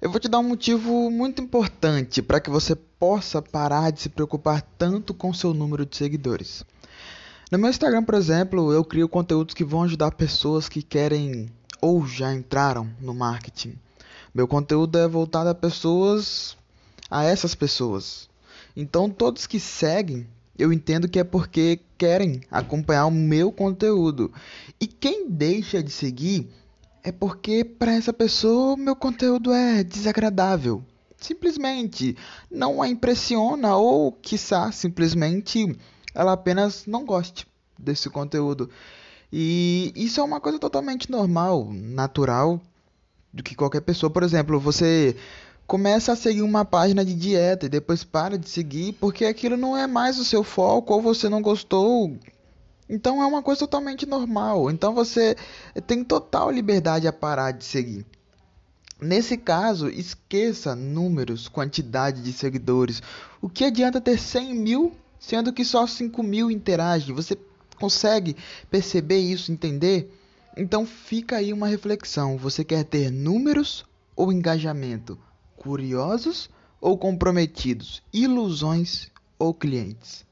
Eu vou te dar um motivo muito importante para que você possa parar de se preocupar tanto com seu número de seguidores. No meu Instagram, por exemplo, eu crio conteúdos que vão ajudar pessoas que querem ou já entraram no marketing. Meu conteúdo é voltado a pessoas, a essas pessoas. Então, todos que seguem, eu entendo que é porque querem acompanhar o meu conteúdo. E quem deixa de seguir é porque para essa pessoa meu conteúdo é desagradável. Simplesmente não a impressiona ou, quiçá, simplesmente ela apenas não goste desse conteúdo. E isso é uma coisa totalmente normal, natural, do que qualquer pessoa. Por exemplo, você começa a seguir uma página de dieta e depois para de seguir porque aquilo não é mais o seu foco ou você não gostou então é uma coisa totalmente normal. Então você tem total liberdade a parar de seguir. Nesse caso, esqueça números, quantidade de seguidores. O que adianta ter 100 mil, sendo que só 5 mil interagem? Você consegue perceber isso, entender? Então fica aí uma reflexão. Você quer ter números ou engajamento? Curiosos ou comprometidos? Ilusões ou clientes?